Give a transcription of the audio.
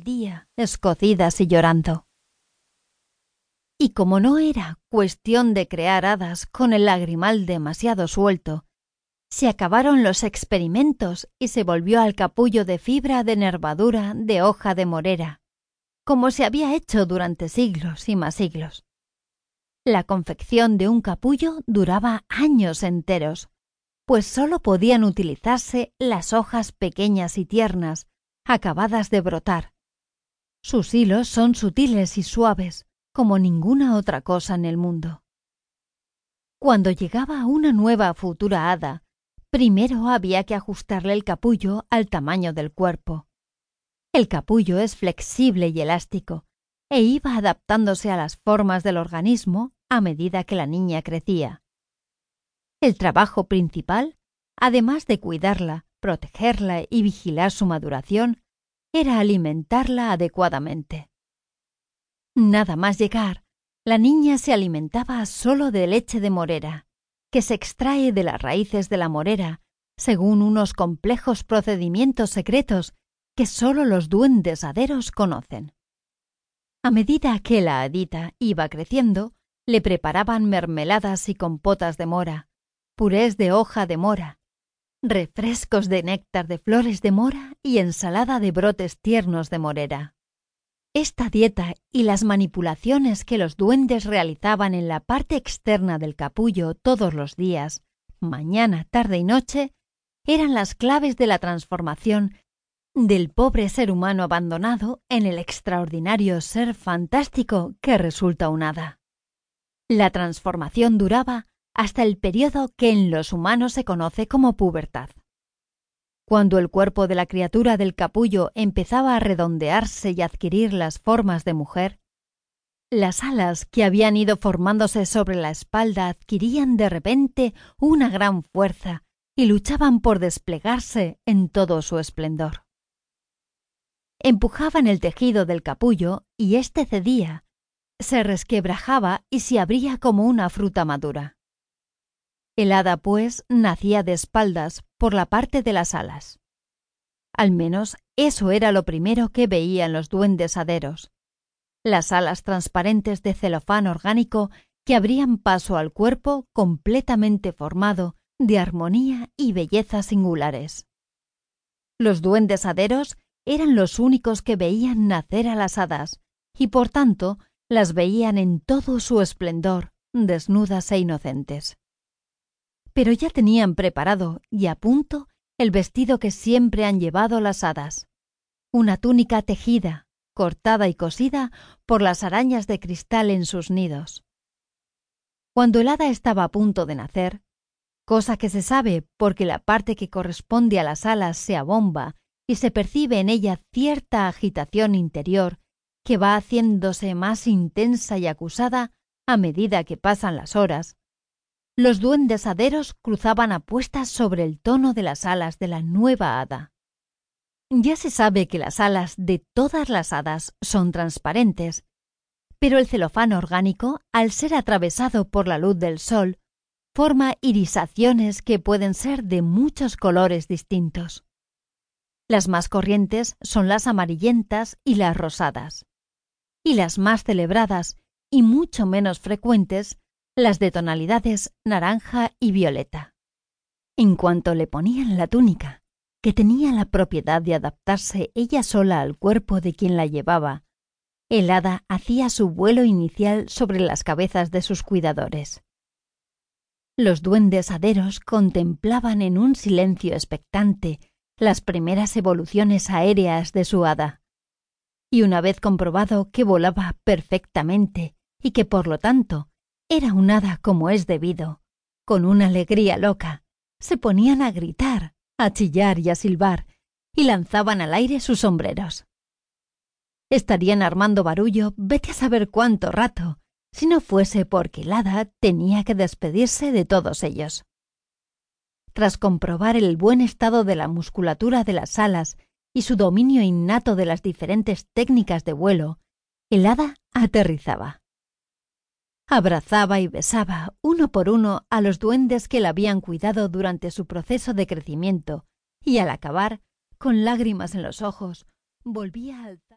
día, escocidas y llorando. Y como no era cuestión de crear hadas con el lagrimal demasiado suelto, se acabaron los experimentos y se volvió al capullo de fibra de nervadura de hoja de morera, como se había hecho durante siglos y más siglos. La confección de un capullo duraba años enteros, pues sólo podían utilizarse las hojas pequeñas y tiernas, acabadas de brotar. Sus hilos son sutiles y suaves, como ninguna otra cosa en el mundo. Cuando llegaba una nueva futura hada, primero había que ajustarle el capullo al tamaño del cuerpo. El capullo es flexible y elástico, e iba adaptándose a las formas del organismo a medida que la niña crecía. El trabajo principal, además de cuidarla, protegerla y vigilar su maduración, era alimentarla adecuadamente. Nada más llegar, la niña se alimentaba solo de leche de morera, que se extrae de las raíces de la morera, según unos complejos procedimientos secretos que sólo los duendes haderos conocen. A medida que la hadita iba creciendo, le preparaban mermeladas y compotas de mora, purés de hoja de mora, refrescos de néctar de flores de mora y ensalada de brotes tiernos de morera. Esta dieta y las manipulaciones que los duendes realizaban en la parte externa del capullo todos los días, mañana, tarde y noche, eran las claves de la transformación del pobre ser humano abandonado en el extraordinario ser fantástico que resulta un hada. La transformación duraba hasta el periodo que en los humanos se conoce como pubertad. Cuando el cuerpo de la criatura del capullo empezaba a redondearse y adquirir las formas de mujer, las alas que habían ido formándose sobre la espalda adquirían de repente una gran fuerza y luchaban por desplegarse en todo su esplendor empujaban el tejido del capullo y éste cedía, se resquebrajaba y se abría como una fruta madura. El hada, pues, nacía de espaldas por la parte de las alas. Al menos eso era lo primero que veían los duendes haderos. Las alas transparentes de celofán orgánico que abrían paso al cuerpo completamente formado de armonía y belleza singulares. Los duendes haderos eran los únicos que veían nacer a las hadas, y por tanto las veían en todo su esplendor, desnudas e inocentes. Pero ya tenían preparado y a punto el vestido que siempre han llevado las hadas, una túnica tejida, cortada y cosida por las arañas de cristal en sus nidos. Cuando el hada estaba a punto de nacer, cosa que se sabe porque la parte que corresponde a las alas se abomba y se percibe en ella cierta agitación interior que va haciéndose más intensa y acusada a medida que pasan las horas, los duendes haderos cruzaban apuestas sobre el tono de las alas de la nueva hada. Ya se sabe que las alas de todas las hadas son transparentes, pero el celofán orgánico, al ser atravesado por la luz del sol, forma irisaciones que pueden ser de muchos colores distintos. Las más corrientes son las amarillentas y las rosadas. Y las más celebradas y mucho menos frecuentes, las de tonalidades naranja y violeta. En cuanto le ponían la túnica, que tenía la propiedad de adaptarse ella sola al cuerpo de quien la llevaba, el hada hacía su vuelo inicial sobre las cabezas de sus cuidadores. Los duendes haderos contemplaban en un silencio expectante las primeras evoluciones aéreas de su hada. Y una vez comprobado que volaba perfectamente y que por lo tanto era un hada como es debido, con una alegría loca, se ponían a gritar, a chillar y a silbar, y lanzaban al aire sus sombreros. Estarían armando barullo vete a saber cuánto rato, si no fuese porque el hada tenía que despedirse de todos ellos tras comprobar el buen estado de la musculatura de las alas y su dominio innato de las diferentes técnicas de vuelo, el hada aterrizaba. Abrazaba y besaba uno por uno a los duendes que la habían cuidado durante su proceso de crecimiento y al acabar, con lágrimas en los ojos, volvía a alzar.